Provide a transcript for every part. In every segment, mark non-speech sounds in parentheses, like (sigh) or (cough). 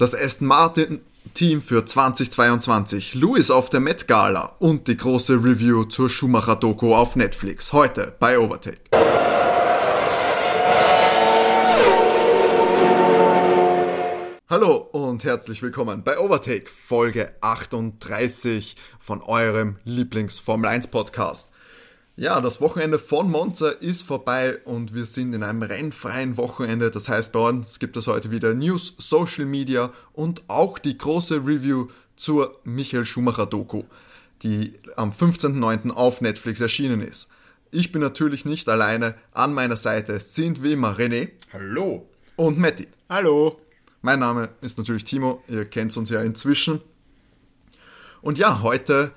das Aston Martin Team für 2022, Louis auf der Met Gala und die große Review zur Schumacher-Doku auf Netflix. Heute bei Overtake. Hallo und herzlich willkommen bei Overtake, Folge 38 von eurem Lieblings-Formel 1 Podcast. Ja, das Wochenende von Monza ist vorbei und wir sind in einem rennfreien Wochenende. Das heißt, bei uns gibt es heute wieder News, Social Media und auch die große Review zur Michael Schumacher Doku, die am 15.09. auf Netflix erschienen ist. Ich bin natürlich nicht alleine. An meiner Seite sind wie immer René. Hallo. Und Matti. Hallo. Mein Name ist natürlich Timo. Ihr kennt uns ja inzwischen. Und ja, heute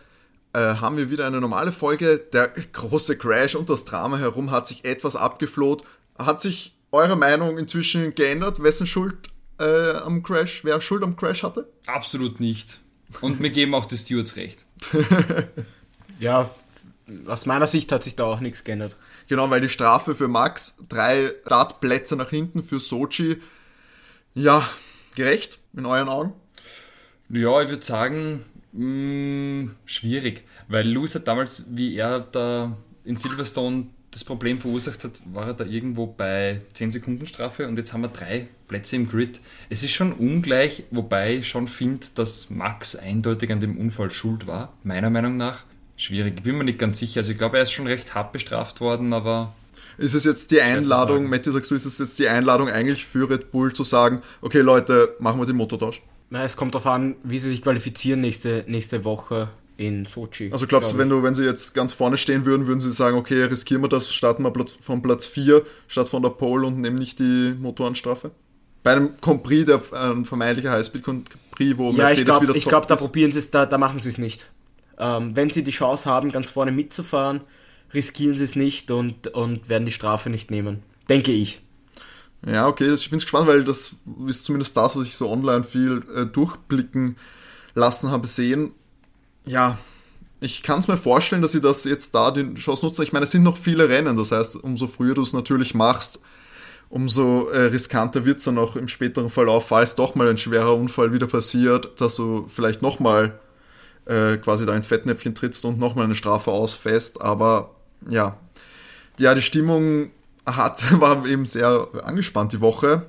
haben wir wieder eine normale Folge. Der große Crash und das Drama herum hat sich etwas abgefloht. Hat sich eure Meinung inzwischen geändert? Wessen Schuld äh, am Crash, wer Schuld am Crash hatte? Absolut nicht. Und mir geben auch die Stewards recht. (laughs) ja, aus meiner Sicht hat sich da auch nichts geändert. Genau, weil die Strafe für Max, drei Startplätze nach hinten für Sochi, ja, gerecht in euren Augen? Ja, ich würde sagen, Mh, hm, schwierig, weil Lewis hat damals, wie er da in Silverstone das Problem verursacht hat, war er da irgendwo bei 10 Sekunden Strafe und jetzt haben wir drei Plätze im Grid. Es ist schon ungleich, wobei ich schon finde, dass Max eindeutig an dem Unfall schuld war, meiner Meinung nach. Schwierig, ich bin mir nicht ganz sicher. Also ich glaube, er ist schon recht hart bestraft worden, aber ist es jetzt die Einladung, Matti, sagst du, ist es jetzt die Einladung eigentlich für Red Bull zu sagen, okay Leute, machen wir den Motortausch? Na, es kommt darauf an, wie sie sich qualifizieren nächste, nächste Woche in Sochi. Also glaubst glaub du, wenn du, wenn sie jetzt ganz vorne stehen würden, würden sie sagen, okay, riskieren wir das, starten wir von Platz 4 statt von der Pole und nehmen nicht die Motorenstrafe? Bei einem Compris, der ein vermeintlicher Highspeed-Compris, wo ja, Mercedes ich glaub, wieder Ich glaube, da probieren sie es, da, da machen sie es nicht. Ähm, wenn sie die Chance haben, ganz vorne mitzufahren, riskieren sie es nicht und, und werden die Strafe nicht nehmen. Denke ich. Ja, okay, ich bin gespannt, weil das ist zumindest das, was ich so online viel äh, durchblicken lassen habe sehen. Ja, ich kann es mir vorstellen, dass sie das jetzt da die Chance nutzen. Ich meine, es sind noch viele Rennen, das heißt, umso früher du es natürlich machst, umso äh, riskanter wird es dann auch im späteren Verlauf, falls doch mal ein schwerer Unfall wieder passiert, dass du vielleicht nochmal äh, quasi da ins Fettnäpfchen trittst und nochmal eine Strafe ausfäst. Aber ja, ja, die Stimmung hat, (laughs) war eben sehr angespannt die Woche.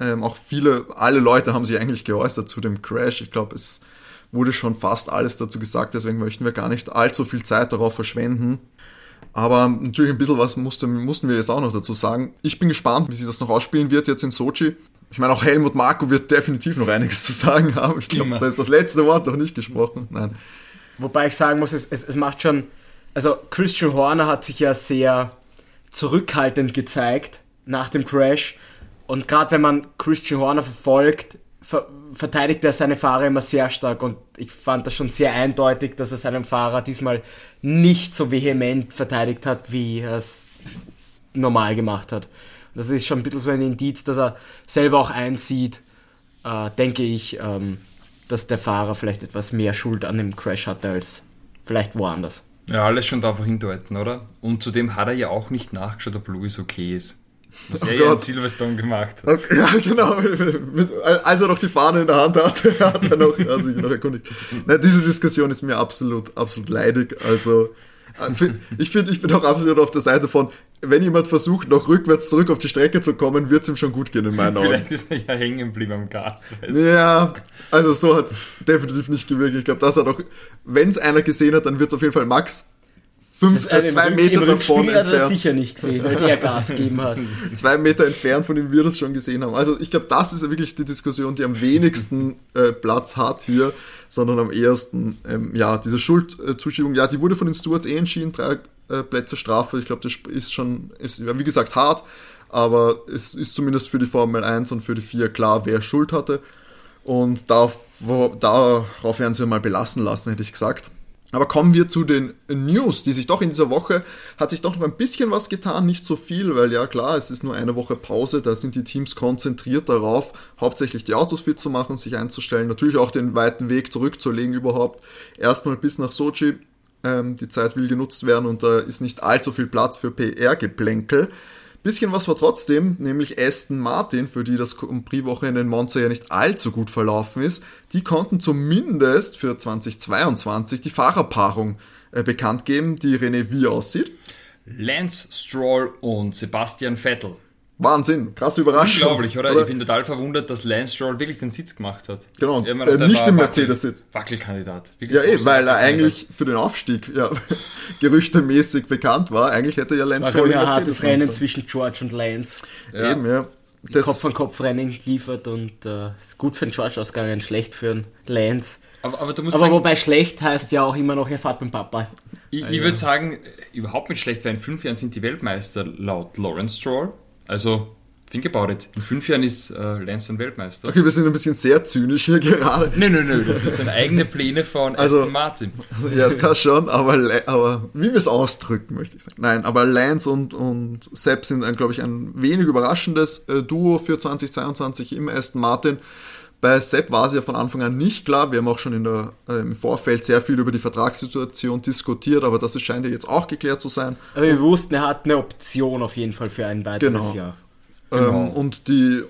Ähm, auch viele, alle Leute haben sich eigentlich geäußert zu dem Crash. Ich glaube, es wurde schon fast alles dazu gesagt, deswegen möchten wir gar nicht allzu viel Zeit darauf verschwenden. Aber natürlich ein bisschen was musste, mussten wir jetzt auch noch dazu sagen. Ich bin gespannt, wie sich das noch ausspielen wird jetzt in Sochi. Ich meine, auch Helmut Marko wird definitiv noch einiges zu sagen (laughs) haben. Ich glaube, da ist das letzte Wort noch nicht gesprochen. Nein. Wobei ich sagen muss, es, es, es macht schon, also Christian Horner hat sich ja sehr zurückhaltend gezeigt nach dem Crash. Und gerade wenn man Christian Horner verfolgt, ver verteidigt er seine Fahrer immer sehr stark. Und ich fand das schon sehr eindeutig, dass er seinen Fahrer diesmal nicht so vehement verteidigt hat, wie er es normal gemacht hat. das ist schon ein bisschen so ein Indiz, dass er selber auch einsieht, äh, denke ich, ähm, dass der Fahrer vielleicht etwas mehr Schuld an dem Crash hatte als vielleicht woanders. Ja, alles schon darauf hindeuten, oder? Und zudem hat er ja auch nicht nachgeschaut, ob Louis okay ist. Was oh er ja in Silverstone gemacht hat. Okay, (laughs) ja, genau. Mit, als er noch die Fahne in der Hand hatte, (laughs) hat er noch, also noch erkundigt. Na, diese Diskussion ist mir absolut, absolut leidig. Also, äh, ich finde, ich bin auch absolut auf der Seite von, wenn jemand versucht, noch rückwärts zurück auf die Strecke zu kommen, wird es ihm schon gut gehen in meinen (laughs) Augen. Vielleicht ist er ja hängen geblieben am Gas. Ja, also so hat es definitiv nicht gewirkt. Ich glaube, das hat auch, wenn es einer gesehen hat, dann wird es auf jeden Fall Max fünf, äh, zwei Rück, Meter davon entfernt. Hat er sicher nicht gesehen, weil er Gas gegeben hat. (laughs) zwei Meter entfernt von ihm wir das schon gesehen haben. Also ich glaube, das ist wirklich die Diskussion, die am wenigsten (laughs) äh, Platz hat hier, sondern am ehesten, ähm, ja, diese Schuldzuschiebung, ja, die wurde von den Stewards eh entschieden, drei äh, Plätze Strafe. Ich glaube, das ist schon, ist, wie gesagt, hart, aber es ist zumindest für die Formel 1 und für die 4 klar, wer Schuld hatte. Und darauf, darauf werden sie mal belassen lassen, hätte ich gesagt. Aber kommen wir zu den News, die sich doch in dieser Woche hat sich doch noch ein bisschen was getan, nicht so viel, weil ja klar, es ist nur eine Woche Pause, da sind die Teams konzentriert darauf, hauptsächlich die Autos fit zu machen, sich einzustellen, natürlich auch den weiten Weg zurückzulegen überhaupt. Erstmal bis nach Sochi, ähm, die Zeit will genutzt werden und da ist nicht allzu viel Platz für PR-Geplänkel. Bisschen was war trotzdem, nämlich Aston Martin, für die das Grand Prix-Wochenende in Monza ja nicht allzu gut verlaufen ist. Die konnten zumindest für 2022 die Fahrerpaarung äh, bekannt geben, die René wie aussieht. Lance Stroll und Sebastian Vettel. Wahnsinn, krasse Überraschung. Unglaublich, oder? Ich bin total verwundert, dass Lance Stroll wirklich den Sitz gemacht hat. Genau, Ich mir äh, nicht im Mercedes-Sitz. Wackelkandidat. Wirklich Ja, eh, weil er eigentlich für den Aufstieg ja, (laughs) gerüchtemäßig bekannt war. Eigentlich hätte ja Lance Stroll hartes Mercedes Rennen sein zwischen George und Lance. Ja. Eben, ja. Kopf an Kopf Rennen geliefert und äh, ist gut für den George ausgegangen, schlecht für den Lance. Aber, aber du musst Aber sagen, wobei schlecht heißt ja auch immer noch, er fährt beim Papa. ich, ich würde sagen, äh, überhaupt nicht schlecht, weil in fünf Jahren sind die Weltmeister laut Lawrence Stroll. Also, think about it. In fünf Jahren ist äh, Lance ein Weltmeister. Okay, wir sind ein bisschen sehr zynisch hier gerade. Nö, nö, nö, das sind eigene Pläne von Also- Aston Martin. Ja, das schon, aber, aber wie wir es ausdrücken, möchte ich sagen. Nein, aber Lance und, und Sepp sind, glaube ich, ein wenig überraschendes äh, Duo für 2022 im Aston Martin. Bei Sepp war es ja von Anfang an nicht klar. Wir haben auch schon in der, äh, im Vorfeld sehr viel über die Vertragssituation diskutiert, aber das scheint ja jetzt auch geklärt zu sein. Aber wir wussten, er hat eine Option auf jeden Fall für ein weiteres Genau. Jahr. Ähm, und die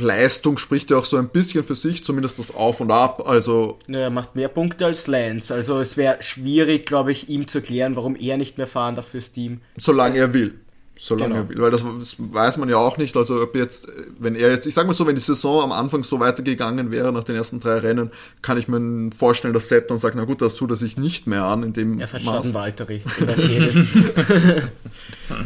Leistung spricht ja auch so ein bisschen für sich, zumindest das Auf und Ab. Also Ja, Er macht mehr Punkte als Lance. Also es wäre schwierig, glaube ich, ihm zu erklären, warum er nicht mehr fahren darf fürs Team. Solange er will. Solange Genau. er will. Weil das, das weiß man ja auch nicht. Also ob jetzt, wenn er jetzt, ich sag mal so, wenn die Saison am Anfang so weitergegangen wäre nach den ersten drei Rennen, kann ich mir vorstellen, dass Sepp dann sagt, na gut, das tut er sich nicht mehr an in dem Er in Mercedes.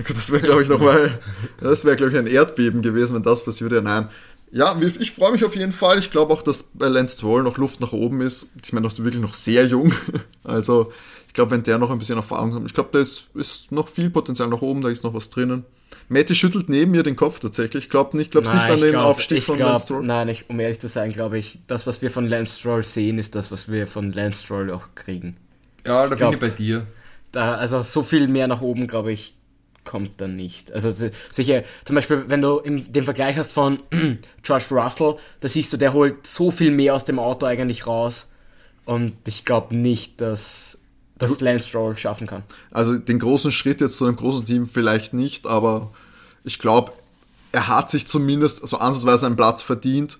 Das wäre, glaube ich, nochmal, das wäre, glaube ich, ein Erdbeben gewesen, wenn das passiert wäre. Nein. Ja, ich ich freue mich auf jeden Fall. Ich glaube auch, dass bei Lance Stroll noch Luft nach oben ist. Ich meine, das ist wirklich noch sehr jung. (laughs) Also, ich glaube, wenn der noch ein bisschen Erfahrung hat, ich glaube, da ist, ist noch viel Potenzial nach oben, da ist noch was drinnen. Matti schüttelt neben mir den Kopf tatsächlich. Ich glaube nicht, glaubst nicht an ich den glaub- Aufstieg ich von glaub, Lance Stroll? Nein, ich, um ehrlich zu sein, glaube ich, das, was wir von Lance Stroll sehen, ist das, was wir von Lance Stroll auch kriegen. Ja, da glaub- bin ich bei dir. Da, also so viel mehr nach oben, glaube ich, kommt dann nicht. Also si- sicher, zum Beispiel, wenn du im, den Vergleich hast von (clears throat) George Russell, da siehst du, der holt so viel mehr aus dem Auto eigentlich raus. Und ich glaube nicht, dass das Lance Stroll schaffen kann. Also den großen Schritt jetzt zu einem großen Team vielleicht nicht, aber ich glaube, er hat sich zumindest so ansatzweise einen Platz verdient,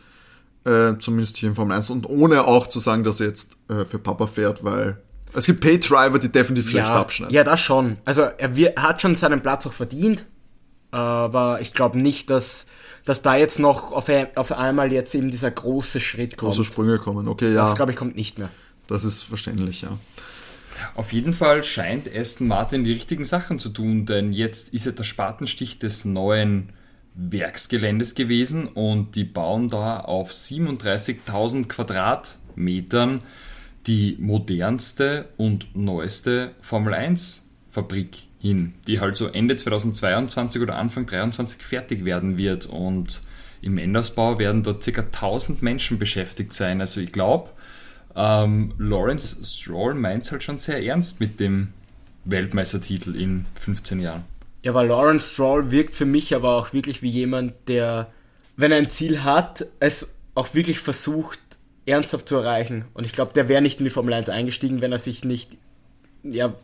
äh, zumindest hier in Formel 1 und ohne auch zu sagen, dass er jetzt äh, für Papa fährt, weil es gibt Pay-Driver, die definitiv schlecht ja, abschneiden. ja, das schon. Also er, wir, er hat schon seinen Platz auch verdient, aber ich glaube nicht, dass, dass da jetzt noch auf, auf einmal jetzt eben dieser große Schritt kommt. Große Sprünge kommen. Okay, ja, Das glaube ich kommt nicht mehr. das ist verständlich, ja. Auf jeden Fall scheint Aston Martin die richtigen Sachen zu tun, denn jetzt ist ja der Spatenstich des neuen Werksgeländes gewesen und die bauen da auf 37.000 Quadratmetern die modernste und neueste Formel 1 Fabrik hin, die halt so Ende 2022 oder Anfang 2023 fertig werden wird und im Endersbau werden dort ca. 1000 Menschen beschäftigt sein. Also ich glaube, ähm, Lawrence Stroll meint es halt schon sehr ernst mit dem Weltmeistertitel in 15 Jahren. Ja, aber Lawrence Stroll wirkt für mich aber auch wirklich wie jemand, der, wenn er ein Ziel hat, es auch wirklich versucht, ernsthaft zu erreichen. Und ich glaube, der wäre nicht in die Formel 1 eingestiegen, wenn er sich nicht ja,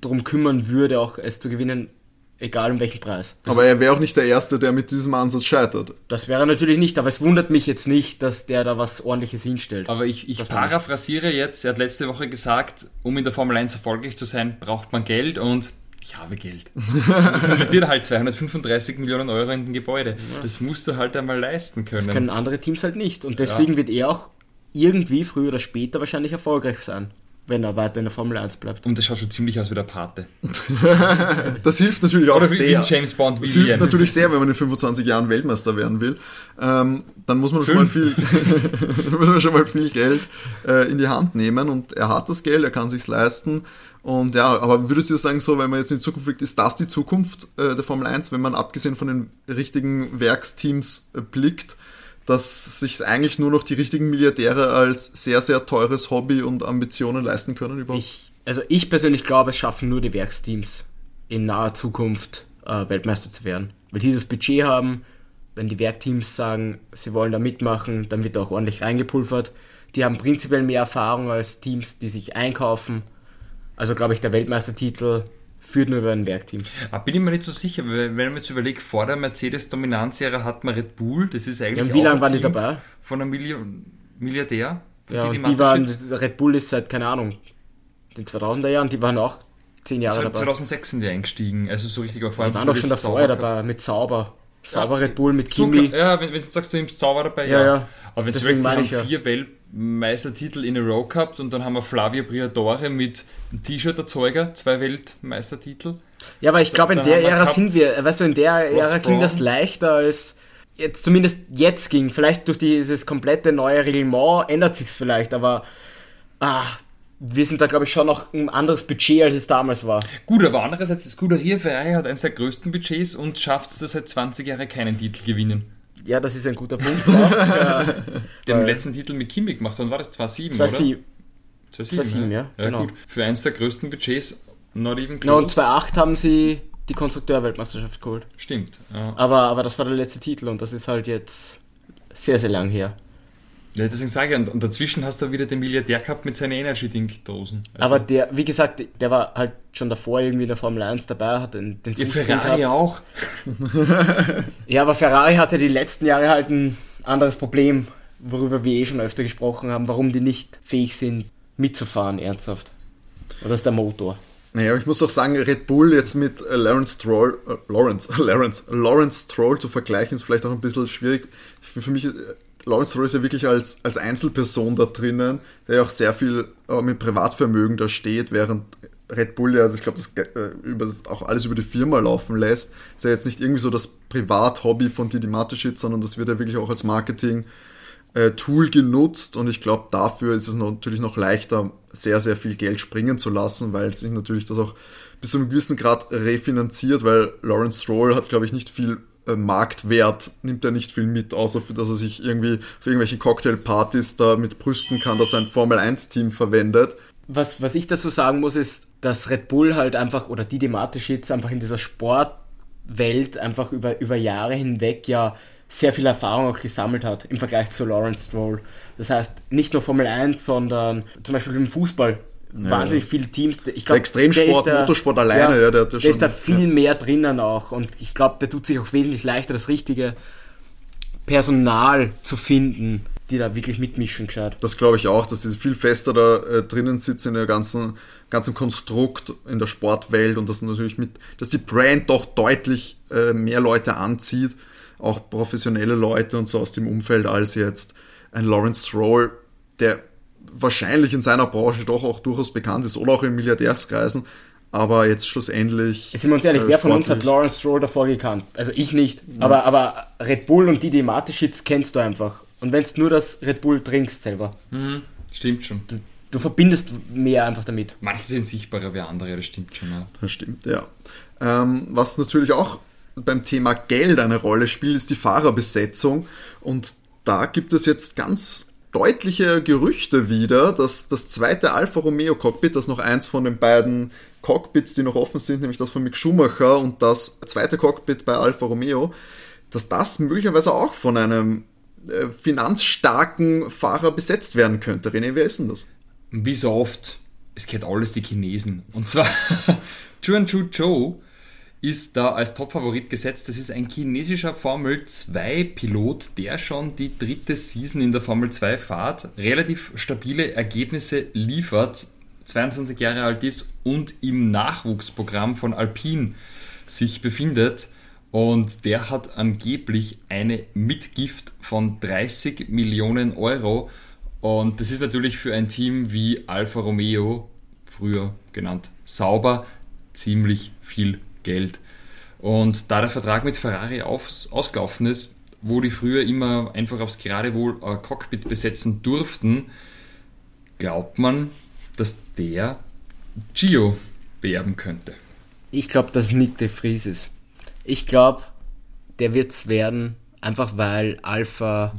darum kümmern würde, auch es zu gewinnen, egal um welchen Preis. Das, Aber er wäre auch nicht der Erste, der mit diesem Ansatz scheitert. das wäre er natürlich nicht, aber es wundert mich jetzt nicht, dass der da was ordentliches hinstellt. Aber ich, ich paraphrasiere jetzt, er hat letzte Woche gesagt, um in der Formel 1 erfolgreich zu sein, braucht man Geld und ich habe Geld. (laughs) Jetzt investiert er halt 235 Millionen Euro in ein Gebäude. Das musst du halt einmal leisten können. Das können andere Teams halt nicht. Und deswegen wird er auch irgendwie früher oder später wahrscheinlich erfolgreich sein, wenn er weiter in der Formel 1 bleibt. und das schaut schon ziemlich aus wie der Pate. (laughs) Das hilft natürlich auch Oder sehr. James Bond, Das hilft natürlich sehr, wenn man in 25 Jahren Weltmeister werden will. Ähm, dann muss man schon mal viel, (laughs) muss man schon mal viel Geld äh, in die Hand nehmen und er hat das Geld, er kann sich's leisten. Und ja, aber würdet ihr sagen, so, wenn man jetzt in die Zukunft blickt, ist das die Zukunft äh, der Formel 1, wenn man abgesehen von den richtigen Werksteams äh, blickt, dass sich eigentlich nur noch die richtigen Milliardäre als sehr, sehr teures Hobby und Ambitionen leisten können überhaupt? Ich, also ich persönlich glaube, es schaffen nur die Werksteams in naher Zukunft äh, Weltmeister zu werden. Weil die das Budget haben, wenn die Werkteams sagen, sie wollen da mitmachen, dann wird da auch ordentlich reingepulvert. Die haben prinzipiell mehr Erfahrung als Teams, die sich einkaufen. Also glaube ich, der Weltmeistertitel führt nur über ein Werkteam. Ah, bin ich mir nicht so sicher, weil wenn man jetzt überlegt, vor der Mercedes-Dominanzjahre hat man Red Bull, das ist eigentlich Ja, wie auch lange waren die dabei? Von einem Milli Milliardär. Ja, und die waren. Red Bull ist seit, keine Ahnung, den 2000er Jahren, die waren auch zehn Jahre dabei. 2006 sind die eingestiegen, also so richtig, vorher Die waren doch schon davor dabei, mit Sauber. Sauber Red Bull mit Kimi. So, ja, wenn, wenn du sagst, du nimmst Sauber dabei, Ja, ja. ja. Aber wenn du meine haben ich ja. Vier Weltmeistertitel in a row gehabt und dann haben wir Flavio Briatore mit einem T-Shirt-Erzeuger, zwei Weltmeistertitel. Ja, aber ich glaube, in der Ära sind wir, weißt du, in der Ära ging das leichter als jetzt, zumindest jetzt ging. Vielleicht durch dieses komplette neue Reglement ändert sich's vielleicht, aber ah, wir sind da, glaube ich, schon noch ein anderes Budget, als es damals war. Gut, aber andererseits, Scuderia Ferrari hat eines der größten Budgets und schafft es, dass seit 20 Jahren keinen Titel gewinnen. Ja, das ist ein guter Punkt. ja. (laughs) Den Weil- letzten Titel mit Kimi gemacht, wann war das? 2007, 2-7. oder? 2007, 2007, ja, ja genau. gut. Für eines der größten Budgets, not even Na, und close. 2-8 haben sie die Konstrukteurweltmeisterschaft geholt. Stimmt. Ja. Aber, aber das war der letzte Titel und das ist halt jetzt sehr, sehr lang her. Ja, deswegen sage ich, und, und dazwischen hast du wieder den Milliardär gehabt mit seinen Energy-Ding-Dosen. Also, Aber der, wie gesagt, der war halt schon davor irgendwie in der Formel 1 dabei, hat den, den drin Ferrari gehabt. auch. (laughs) Ja, aber Ferrari hatte die letzten Jahre halt ein anderes Problem, worüber wir eh schon öfter gesprochen haben, warum die nicht fähig sind, mitzufahren, ernsthaft. Und das ist der Motor. Naja, aber ich muss auch sagen, Red Bull jetzt mit äh, Lawrence Stroll, äh, Lawrence, (laughs) Lawrence, Lawrence Stroll zu vergleichen, ist vielleicht auch ein bisschen schwierig. Für, für mich, äh, Lawrence Stroll ist ja wirklich als, als Einzelperson da drinnen, der ja auch sehr viel äh, mit Privatvermögen da steht, während Red Bull ja, ich glaube, das, äh, über das auch alles über die Firma laufen lässt. Ist ja jetzt nicht irgendwie so das Privathobby von Didi Mateschitz, sondern das wird ja wirklich auch als Marketing äh, Tool genutzt und ich glaube, dafür ist es natürlich noch leichter, sehr, sehr viel Geld springen zu lassen, weil sich natürlich das auch bis zu einem gewissen Grad refinanziert, weil Lawrence Stroll hat, glaube ich, nicht viel Marktwert, nimmt er nicht viel mit, außer für, dass er sich irgendwie für irgendwelche Cocktailpartys da mit brüsten kann, dass er ein Formel-1-Team verwendet. Was, was ich dazu sagen muss, ist, dass Red Bull halt einfach, oder Didi Mateschitz einfach in dieser Sportwelt einfach über, über Jahre hinweg ja sehr viel Erfahrung auch gesammelt hat im Vergleich zu Lawrence Stroll. Das heißt, nicht nur Formel 1, sondern zum Beispiel im Fußball. Wahnsinnig viele Teams. Ich glaub, Extremsport, der ist da- Motorsport alleine, ja, der ja der ist da viel mehr drinnen auch. Und ich glaube, der tut sich auch wesentlich leichter, das richtige Personal zu finden, die da wirklich mitmischen gescheit. Das glaube ich auch, dass sie viel fester da äh, drinnen sitzen in der ganzen, ganzen Konstrukt in der Sportwelt und dass natürlich mit, dass die Brand doch deutlich äh, mehr Leute anzieht, auch professionelle Leute und so aus dem Umfeld, als jetzt ein Lawrence Stroll, der wahrscheinlich in seiner Branche doch auch durchaus bekannt ist oder auch in Milliardärskreisen, aber jetzt schlussendlich. Sind wir uns ehrlich, äh, wer von uns hat Lawrence Stroll davor gekannt? Also ich nicht. Aber, aber Red Bull und Didi Mateschitz kennst du einfach. Und wenn du nur das Red Bull trinkst selber, Stimmt schon. du verbindest mehr einfach damit. Manche sind sichtbarer wie andere, das stimmt schon. Ja. Das stimmt, ja. Ähm, was natürlich auch beim Thema Geld eine Rolle spielt, ist die Fahrerbesetzung. Und da gibt es jetzt ganz deutliche Gerüchte wieder, dass das zweite Alfa Romeo Cockpit, das noch eins von den beiden Cockpits, die noch offen sind, nämlich das von Mick Schumacher und das zweite Cockpit bei Alfa Romeo, dass das möglicherweise auch von einem äh, finanzstarken Fahrer besetzt werden könnte. René, wer ist denn das? Wie so oft, es geht alles die Chinesen. Und zwar, (laughs) Chuan Chu Zhou ist da als Topfavorit gesetzt. Das ist ein chinesischer Formel 2-Pilot, der schon die dritte Season in der Formel 2 fahrt, relativ stabile Ergebnisse liefert, 22 Jahre alt ist und im Nachwuchsprogramm von Alpine sich befindet. Und der hat angeblich eine Mitgift von 30 Millionen Euro. Und das ist natürlich für ein Team wie Alfa Romeo, früher genannt Sauber, ziemlich viel Geld. Und da der Vertrag mit Ferrari aus, ausgelaufen ist, wo die früher immer einfach aufs Geradewohl äh, Cockpit besetzen durften, glaubt man, dass der Gio beerben könnte. Ich glaube, dass Nick de Vries ist. Ich glaube, der wird es werden, einfach weil Alfa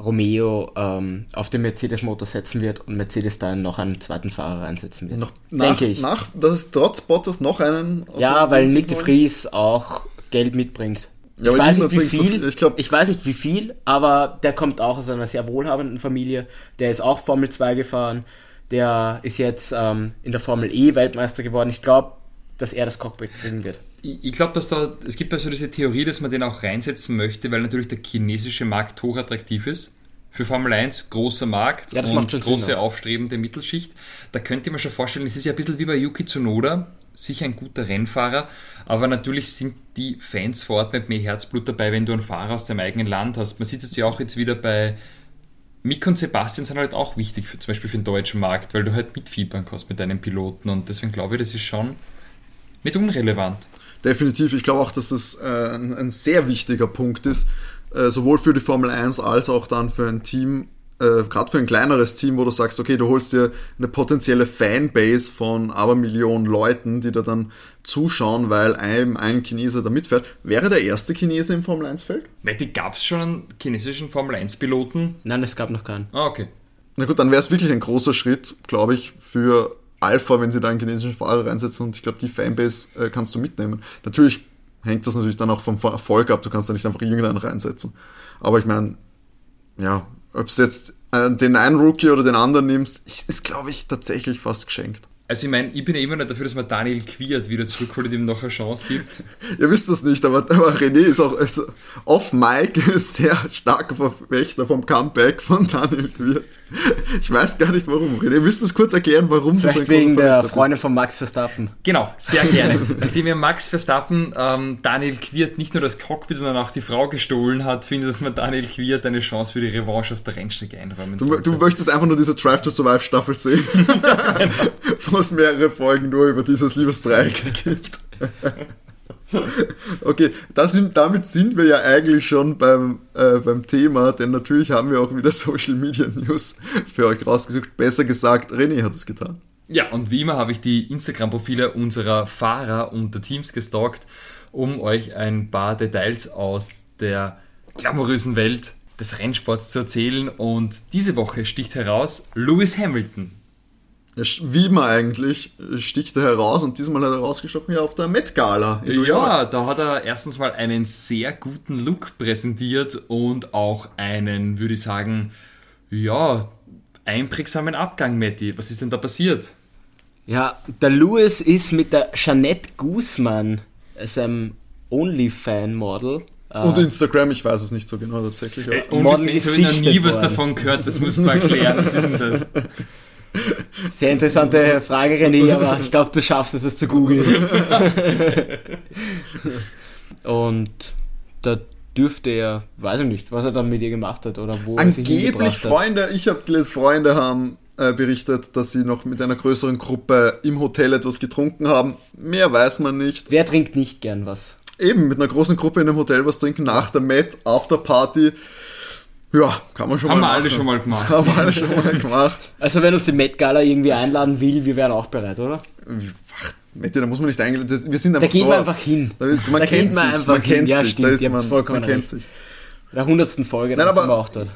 Romeo ähm, auf den Mercedes-Motor setzen wird und Mercedes dann noch einen zweiten Fahrer einsetzen wird. Noch, nach, Denke ich. Nach, dass es trotz Bottas noch einen. ja, weil Nick de? Vries auch Geld mitbringt. Ja, ich, weiß nicht, wie viel, viel. Ich glaub- ich weiß nicht wie viel, aber der kommt auch aus einer sehr wohlhabenden Familie. Der ist auch Formel 2 gefahren. Der ist jetzt ähm, in der Formel E Weltmeister geworden. Ich glaube, dass er das Cockpit kriegen wird. Ich, glaube, dass da, es gibt also diese Theorie, dass man den auch reinsetzen möchte, weil natürlich der chinesische Markt hochattraktiv ist. Für Formel 1 großer Markt Ja, und Sinn, große ja. aufstrebende Mittelschicht. Da könnte mir schon vorstellen, es ist ja ein bisschen wie bei Yuki Tsunoda, sicher ein guter Rennfahrer, aber natürlich sind die Fans vor Ort mit mehr Herzblut dabei, wenn du einen Fahrer aus dem eigenen Land hast. Man sieht es ja auch jetzt wieder bei Mick und Sebastian sind halt auch wichtig, für, zum Beispiel für den deutschen Markt, weil du halt mitfiebern kannst mit deinen Piloten und deswegen glaube ich, das ist schon nicht unrelevant. Definitiv. Ich glaube auch, dass das äh, ein, ein sehr wichtiger Punkt ist, äh, sowohl für die Formel 1 als auch dann für ein Team, äh, gerade für ein kleineres Team, wo du sagst, okay, du holst dir eine potenzielle Fanbase von aber Millionen Leuten, die da dann zuschauen, weil ein, ein Chinese da mitfährt. Wäre der erste Chinese im Formel 1-Feld? Weil die gab es schon einen chinesischen Formel 1-Piloten. Nein, es gab noch keinen. Ah, okay. Na gut, dann wäre es wirklich ein großer Schritt, glaube ich, für Alpha, wenn sie da einen chinesischen Fahrer reinsetzen und ich glaube, die Fanbase äh, kannst du mitnehmen. Natürlich hängt das natürlich dann auch vom Erfolg ab, du kannst da nicht einfach irgendeinen reinsetzen. Aber ich meine, ja, ob es jetzt äh, den einen Rookie oder den anderen nimmst, ist, glaube ich, tatsächlich fast geschenkt. Also ich meine, ich bin ja immer noch dafür, dass man Daniel Quiert wieder zurückholt und ihm noch eine Chance gibt. (laughs) Ihr wisst das nicht, aber, aber René ist auch also, off Mike sehr starker Verfechter vom Comeback von Daniel Quier. Ich weiß gar nicht warum. Willst du es kurz erklären, warum du so ein Vielleicht wegen der? Freundin von Max Verstappen. Genau, sehr gerne. (laughs) Nachdem ja Max Verstappen ähm, Daniel Quiert nicht nur das Cockpit, sondern auch die Frau gestohlen hat, finde ich, dass man Daniel Quiert eine Chance für die Revanche auf der Rennstrecke einräumen Du, sollte. du möchtest einfach nur diese Drive to Survive Staffel sehen, (laughs) (laughs) wo es mehrere Folgen nur über dieses Liebesdreieck gibt. (laughs) Okay, sind, damit sind wir ja eigentlich schon beim, äh, beim Thema, denn natürlich haben wir auch wieder (laughs) Social Media News für euch rausgesucht. Besser gesagt, René hat es getan. Ja, und wie immer habe ich die Instagram-Profile unserer Fahrer und der Teams gestalkt, um euch ein paar Details aus der glamourösen Welt des Rennsports zu erzählen. Und diese Woche sticht heraus Lewis Hamilton. Wie immer eigentlich äh, sticht er heraus und diesmal hat er rausgestochen ja auf der Met Gala in New York. Ja, da hat er erstens mal einen sehr guten Look präsentiert und auch einen, würde ich sagen, ja, einprägsamen Abgang, Matti. Was ist denn da passiert? Ja, der Lewis ist mit der Jeanette Guzman, seinem Onlyfan-Model. äh, Und Instagram, ich weiß es nicht so genau tatsächlich. Und Model ich habe noch nie was davon gehört, das muss man erklären. Was ist denn das? (laughs) Sehr interessante (laughs) Frage, René, aber ich glaube, du schaffst es, es zu googeln. (laughs) Und da dürfte er, weiß ich nicht, was er dann mit ihr gemacht hat oder wo er sie Angeblich hingebracht hat. Freunde, ich habe gelesen, Freunde haben äh, berichtet, dass sie noch mit einer größeren Gruppe im Hotel etwas getrunken haben. Mehr weiß man nicht. Wer trinkt nicht gern was? Eben mit einer großen Gruppe in einem Hotel was trinken nach der Met Afterparty. Ja, kann man schon Haben mal wir machen. alle schon mal gemacht. Haben wir alle schon mal gemacht. (laughs) Also wenn uns die Met Gala irgendwie einladen will, wir wären auch bereit, oder? Ach, Mette, da muss man nicht eingeladen. das- Wir sind Da einfach geht man einfach hin. Da, man Da kennt geht man sich, einfach man hin. kennt Ja, sich, stimmt, da ist man, vollkommen man kennt recht. sich. In der hundertsten Folge, Nein, aber- sind wir auch dort.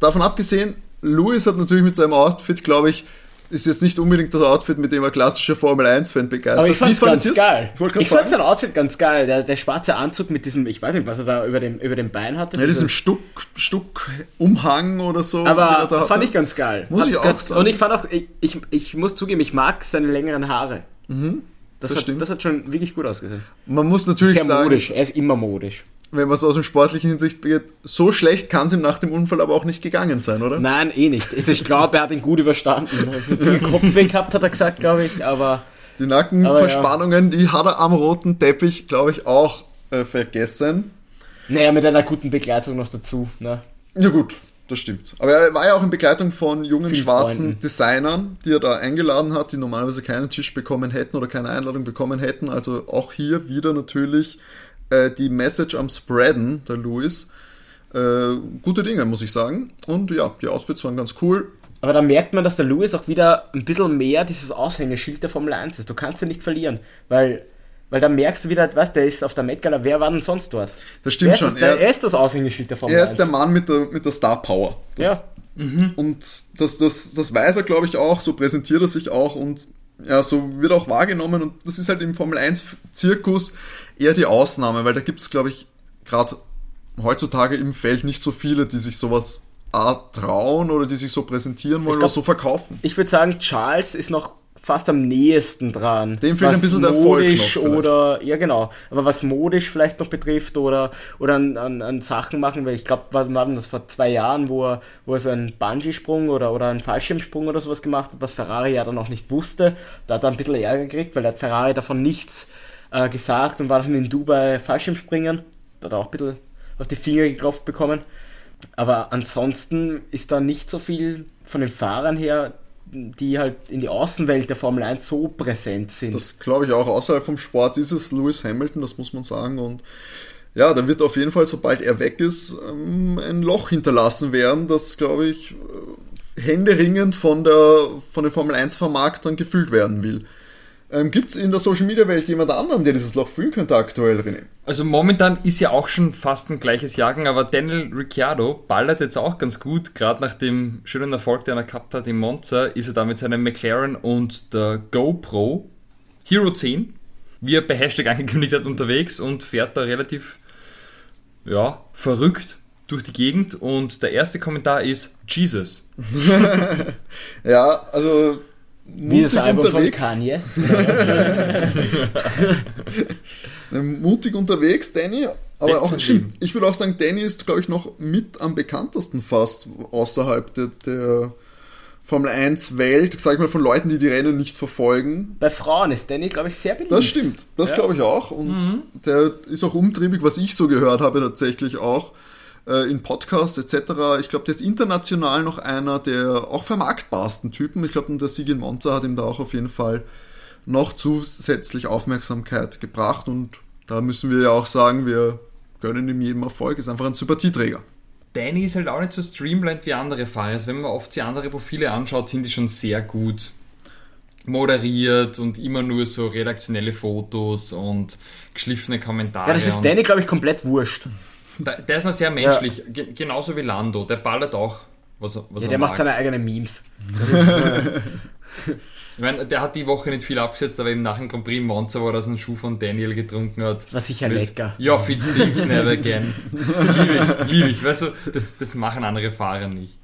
Davon abgesehen, Lewis hat natürlich mit seinem Outfit, glaube ich, ist jetzt nicht unbedingt das Outfit, mit dem er klassischer Formel 1-Fan begeistert. Aber ich fand's Wie fandet ganz geil. Ich, Ich fand sein Outfit ganz geil. Der, der schwarze Anzug mit diesem, ich weiß nicht, was er da über dem, über dem Bein hatte. Ja, diesem Dieses- Stuck, Stuck-Umhang oder so. er aber da fand hatte. ich ganz geil. Muss ich auch sagen. Und ich fand auch, ich, ich, ich muss zugeben, ich mag seine längeren Haare. das, Mhm, das hat, stimmt. das hat schon wirklich gut ausgesehen. Man muss natürlich Sehr sagen, modisch. Er ist immer modisch. Wenn man es aus dem sportlichen Hinsicht begeht, so schlecht kann es ihm nach dem Unfall aber auch nicht gegangen sein, oder? Nein, eh nicht. Also ich glaube, er hat ihn gut überstanden. Also (laughs) Den Kopf weg gehabt, hat er gesagt, glaube ich. Aber Die Nackenverspannungen, die hat er am roten Teppich, glaube ich, auch äh, vergessen. naja, mit einer guten Begleitung noch dazu. Ne? Ja gut, das stimmt. Aber er war ja auch in Begleitung von jungen Vielen schwarzen Freunden. Designern, die er da eingeladen hat, die normalerweise keinen Tisch bekommen hätten oder keine Einladung bekommen hätten. Also auch hier wieder natürlich äh, die Message am Spreaden, der Louis. Äh, gute Dinge, muss ich sagen. Und ja, die Outfits waren ganz cool. Aber da merkt man, dass der Lewis auch wieder ein bisschen mehr dieses Aushängeschild der Formel 1 ist. Du kannst ihn nicht verlieren, weil, weil da merkst du wieder, was, der ist auf der Met Gala, wer war denn sonst dort? Das Wer stimmt ist schon. das, der, Er, er ist das Aushängeschild der Formel er 1. ist der Mann mit der, mit der Star Power. Das ja. Und das, das, das weiß er, glaube ich, auch, so präsentiert er sich auch und ja, so wird auch wahrgenommen und das ist halt im Formel 1-Zirkus eher die Ausnahme, weil da gibt es, glaube ich, gerade heutzutage im Feld nicht so viele, die sich sowas A trauen oder die sich so präsentieren wollen oder glaub- so verkaufen. Ich würde sagen, Charles ist noch fast am nächsten dran. Dem fehlt was ein bisschen der modisch Vollknopf vielleicht. oder ja genau, aber was modisch vielleicht noch betrifft oder oder an, an, an Sachen machen, weil ich glaube, war, war denn das vor zwei Jahren, wo er wo er so einen Bungee-Sprung oder oder einen Fallschirmsprung oder sowas gemacht hat, was Ferrari ja dann auch nicht wusste. Da hat er ein bisschen Ärger gekriegt, weil da hat Ferrari davon nichts äh, gesagt und war dann in Dubai Fallschirmspringen. Da hat er auch ein bisschen auf die Finger geklopft bekommen. Aber ansonsten ist da nicht so viel von den Fahrern her, die halt in die Außenwelt der Formel 1 so präsent sind. Das glaube ich auch. Außerhalb vom Sport ist es Lewis Hamilton, das muss man sagen. Und ja, da wird auf jeden Fall, sobald er weg ist, ähm, ein Loch hinterlassen werden, das, glaube ich, äh, händeringend von, der, von den Formel 1-Vermarktern gefüllt werden will. Ähm, Gibt es in der Social Media Welt jemand anderen, der dieses Loch füllen könnte aktuell, René? Also momentan ist ja auch schon fast ein gleiches Jagen, aber Daniel Ricciardo ballert jetzt auch ganz gut. Gerade nach dem schönen Erfolg, den er gehabt hat in Monza, ist er da mit seinem McLaren und der GoPro Hero 10, wie er bei Hashtag (laughs) angekündigt hat, unterwegs und fährt da relativ ja, verrückt durch die Gegend. Und der erste Kommentar ist Jesus. (laughs) Ja, also Wie das mutig Album von unterwegs. Kanye. (laughs) Äh, (laughs) mutig unterwegs, Danny. Aber auch, stimmt, ich würde auch sagen, Danny ist, glaube ich, noch mit am bekanntesten fast außerhalb der, der Formel 1 Welt, sag ich mal, von Leuten, die die Rennen nicht verfolgen. Bei Frauen ist Danny, glaube ich, sehr beliebt. Das stimmt, das Ja. glaube ich auch. Und der ist auch umtriebig, was ich so gehört habe tatsächlich auch äh, in Podcasts etc. Ich glaube, der ist international noch einer der auch vermarktbarsten Typen. Ich glaube, der Sieg in Monza hat ihm da auch auf jeden Fall noch zusätzlich Aufmerksamkeit gebracht und da müssen wir ja auch sagen, wir gönnen ihm jedem Erfolg, ist einfach ein Sympathieträger. Danny ist halt auch nicht so streamlined wie andere Fahrer. Also wenn man oft sich andere Profile anschaut, sind die schon sehr gut moderiert und immer nur so redaktionelle Fotos und geschliffene Kommentare. Ja, das ist Danny, glaube ich, komplett wurscht. Der, ist noch sehr menschlich, ge genauso wie Lando. Der ballert auch, was, was Ja, er der mag. macht seine eigenen Memes. Ich meine, der hat die Woche nicht viel abgesetzt, aber eben nach dem Grand Prix in Monza, wo er dem Schuh von Daniel getrunken hat. War sicher Mit- lecker. Ja, fit stink never again. liebe ich, liebe ich. Weißt du, das, das machen andere Fahrer nicht.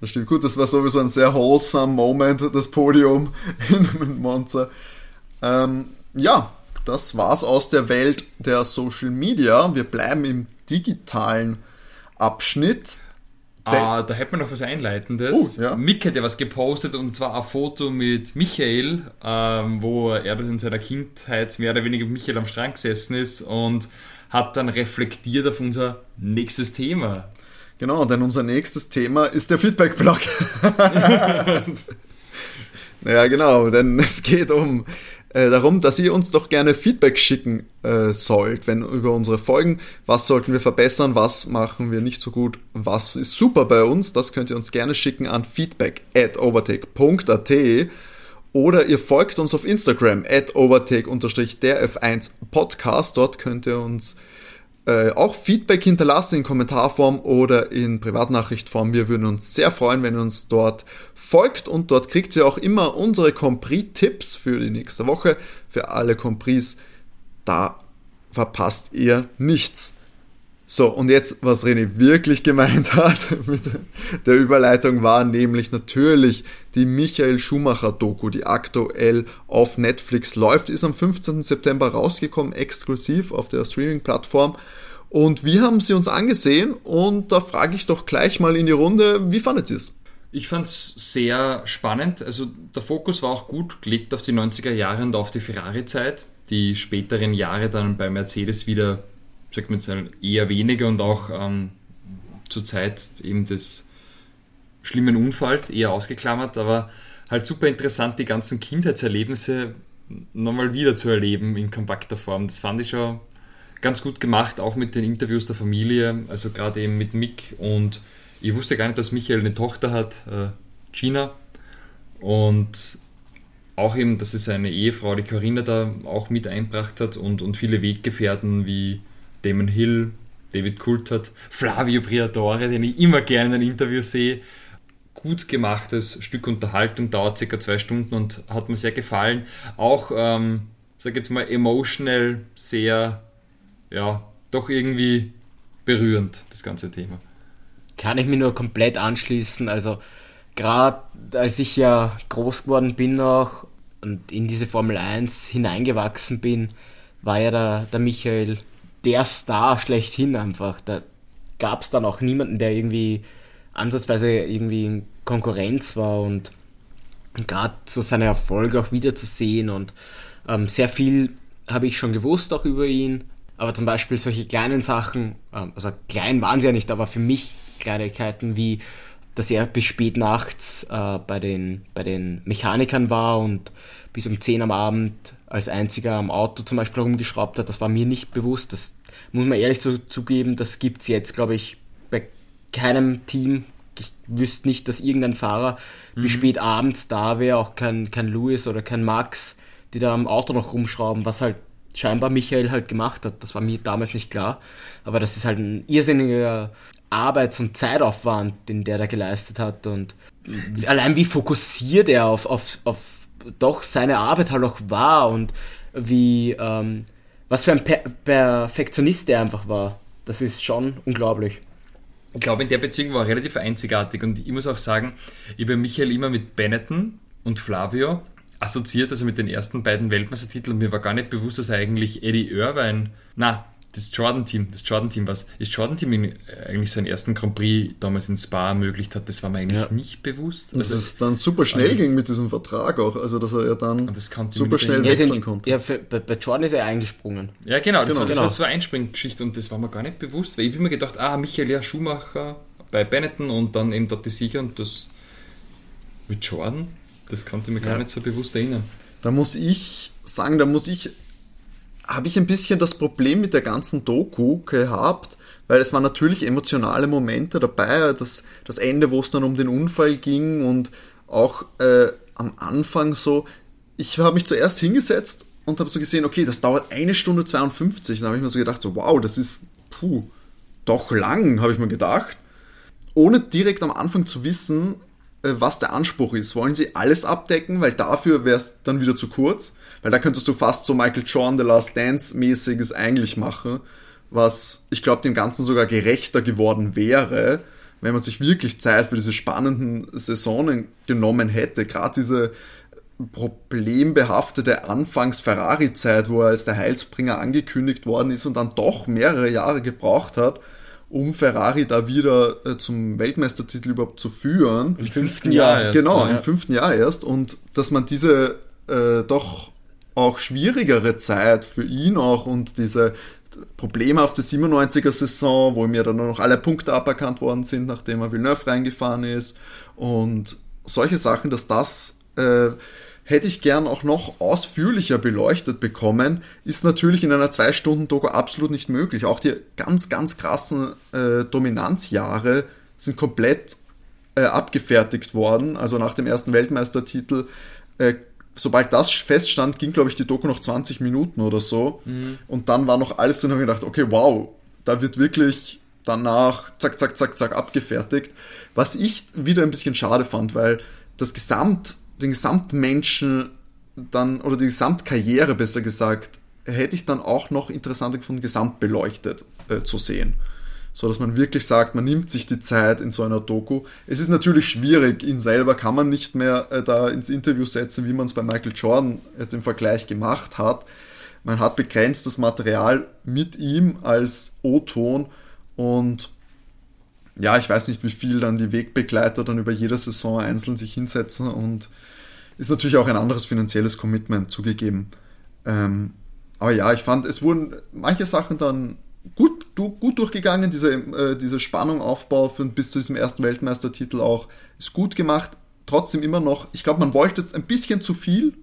Das stimmt gut, das war sowieso ein sehr wholesome Moment, das Podium in Monza. Ähm, ja, das war's aus der Welt der Social Media. Wir bleiben im digitalen Abschnitt. Ah, da hätte man noch was Einleitendes. Oh, ja. Mick hat ja was gepostet und zwar ein Foto mit Michael, ähm, wo er in seiner Kindheit mehr oder weniger mit Michael am Strand gesessen ist und hat dann reflektiert auf unser nächstes Thema. Genau, denn unser nächstes Thema ist der Feedback-Blog. (laughs) (laughs) ja, genau, denn es geht um äh, darum, dass ihr uns doch gerne Feedback schicken äh, sollt, wenn über unsere Folgen, was sollten wir verbessern, was machen wir nicht so gut, was ist super bei uns, das könnt ihr uns gerne schicken an feedback at overtake.at oder ihr folgt uns auf Instagram at overtake-der F1 Podcast, dort könnt ihr uns äh, auch Feedback hinterlassen in Kommentarform oder in Privatnachrichtform. Wir würden uns sehr freuen, wenn ihr uns dort folgt und dort kriegt ihr auch immer unsere Compris-Tipps für die nächste Woche. Für alle Compris, da verpasst ihr nichts. So, und jetzt, was René wirklich gemeint hat (laughs) mit der Überleitung, war nämlich natürlich die Michael Schumacher-Doku, die aktuell auf Netflix läuft, ist am 15. September rausgekommen, exklusiv auf der Streaming-Plattform. Und wir haben sie uns angesehen und da frage ich doch gleich mal in die Runde, wie fandet ihr es? Ich fand es sehr spannend. Also der Fokus war auch gut gelegt auf die 90er Jahre und auf die Ferrari-Zeit. Die späteren Jahre dann bei Mercedes wieder, sagt man jetzt mal, eher weniger und auch ähm, zur Zeit eben des schlimmen Unfalls eher ausgeklammert, aber halt super interessant, die ganzen Kindheitserlebnisse nochmal wieder zu erleben in kompakter Form. Das fand ich schon ganz gut gemacht, auch mit den Interviews der Familie, also gerade eben mit Mick und ich wusste gar nicht, dass Michael eine Tochter hat, äh, Gina. Und auch eben, dass es seine Ehefrau, die Corinna, da auch mit einbracht hat und, und viele Weggefährten wie Damon Hill, David Coulthard, Flavio Briatore, den ich immer gerne in einem Interview sehe. Gut gemachtes Stück Unterhaltung, dauert circa zwei Stunden und hat mir sehr gefallen. Auch, ähm, sag jetzt mal, emotional sehr, ja, doch irgendwie berührend, das ganze Thema. Kann ich mir nur komplett anschließen. Also, gerade als ich ja groß geworden bin noch, und in diese Formel 1 hineingewachsen bin, war ja der, der Michael der Star schlechthin einfach. Da gab es dann auch niemanden, der irgendwie ansatzweise irgendwie in Konkurrenz war und gerade so seine Erfolge auch wiederzusehen und ähm, sehr viel habe ich schon gewusst auch über ihn, aber zum Beispiel solche kleinen Sachen, ähm, also klein waren sie ja nicht, aber für mich Kleinigkeiten wie, dass er bis spät nachts äh, bei, den, bei den Mechanikern war und bis um 10 am Abend als einziger am Auto zum Beispiel rumgeschraubt hat, das war mir nicht bewusst. Das muss man ehrlich so zugeben, das gibt es jetzt, glaube ich, bei keinem Team. Ich wüsste nicht, dass irgendein Fahrer mhm. bis spät abends da wäre, auch kein, kein Lewis oder kein Max, die da am Auto noch rumschrauben, was halt scheinbar Michael halt gemacht hat. Das war mir damals nicht klar. Aber das ist halt ein irrsinniger Arbeits- und Zeitaufwand, den der da geleistet hat. Und allein wie fokussiert er auf, auf, auf doch seine Arbeit halt auch war und wie, ähm, was für ein per Perfektionist er einfach war. Das ist schon unglaublich. Ich glaube, in der Beziehung war er relativ einzigartig und ich muss auch sagen, ich habe Michael immer mit Benetton und Flavio assoziiert, also mit den ersten beiden Weltmeistertiteln. Mir war gar nicht bewusst, dass eigentlich Eddie Irvine, na, das Jordan-Team, das Jordan-Team, was das Jordan-Team äh, eigentlich seinen ersten Grand Prix damals in Spa ermöglicht hat, das war mir eigentlich ja. nicht bewusst. Und also, dass es dann super schnell ging mit diesem Vertrag auch, also dass er ja dann super schnell wechseln ja, konnte. Ja, für, bei, bei, Jordan ist er eingesprungen. Ja, genau, das, genau. War, das genau. war so eine Einspringgeschichte und das war mir gar nicht bewusst, weil ich habe mir gedacht, ah, Michael ja, Schumacher bei Benetton und dann eben dort die Sieger und das mit Jordan, das konnte ich mir ja. gar nicht so bewusst erinnern. Da muss ich sagen, da muss ich habe ich ein bisschen das Problem mit der ganzen Doku gehabt, weil es waren natürlich emotionale Momente dabei, das, das Ende, wo es dann um den Unfall ging und auch äh, am Anfang so, ich habe mich zuerst hingesetzt und habe so gesehen, okay, das dauert eine Stunde 52. Dann habe ich mir so gedacht, so wow, das ist puh, doch lang, habe ich mir gedacht. Ohne direkt am Anfang zu wissen, äh, was der Anspruch ist. Wollen sie alles abdecken, weil dafür wäre es dann wieder zu kurz? Weil da könntest du fast so Michael Jordan The Last Dance mäßiges eigentlich machen, was ich glaube dem Ganzen sogar gerechter geworden wäre, wenn man sich wirklich Zeit für diese spannenden Saisonen genommen hätte. Gerade diese problembehaftete Anfangs-Ferrari-Zeit, wo er als der Heilsbringer angekündigt worden ist und dann doch mehrere Jahre gebraucht hat, um Ferrari da wieder äh, zum Weltmeistertitel überhaupt zu führen. Im fünften Jahr erst. Genau, ja. im fünften Jahr erst. Und dass man diese äh, doch auch schwierigere Zeit für ihn auch und diese problemhafte 97er Saison, wo ja dann nur noch alle Punkte aberkannt worden sind, nachdem er Villeneuve reingefahren ist und solche Sachen, dass das äh, hätte ich gern auch noch ausführlicher beleuchtet bekommen, ist natürlich in einer zwei Stunden Doku absolut nicht möglich. Auch die ganz, ganz krassen äh, Dominanzjahre sind komplett äh, abgefertigt worden. Also nach dem ersten Weltmeistertitel äh, sobald das feststand, ging, glaube ich, die Doku noch 20 Minuten oder so. Mhm. Und dann war noch alles drin habe ich gedacht, okay, wow, da wird wirklich danach zack, zack, zack, zack abgefertigt. Was ich wieder ein bisschen schade fand, weil das Gesamt, den Gesamtmenschen dann, oder die Gesamtkarriere besser gesagt, hätte ich dann auch noch interessanter gefunden, gesamt beleuchtet äh, zu sehen so dass man wirklich sagt, man nimmt sich die Zeit in so einer Doku. Es ist natürlich schwierig, ihn selber kann man nicht mehr äh, da ins Interview setzen, wie man es bei Michael Jordan jetzt im Vergleich gemacht hat. Man hat begrenztes Material mit ihm als O-Ton und ja, ich weiß nicht, wie viel dann die Wegbegleiter dann über jede Saison einzeln sich hinsetzen und ist natürlich auch ein anderes finanzielles Commitment zugegeben. Ähm, aber ja, ich fand, es wurden manche Sachen dann gut, gut durchgegangen. Diese, äh, diese Spannung Aufbau für, bis zu diesem ersten Weltmeistertitel auch ist gut gemacht. Trotzdem immer noch, ich glaube, man wollte ein bisschen zu viel.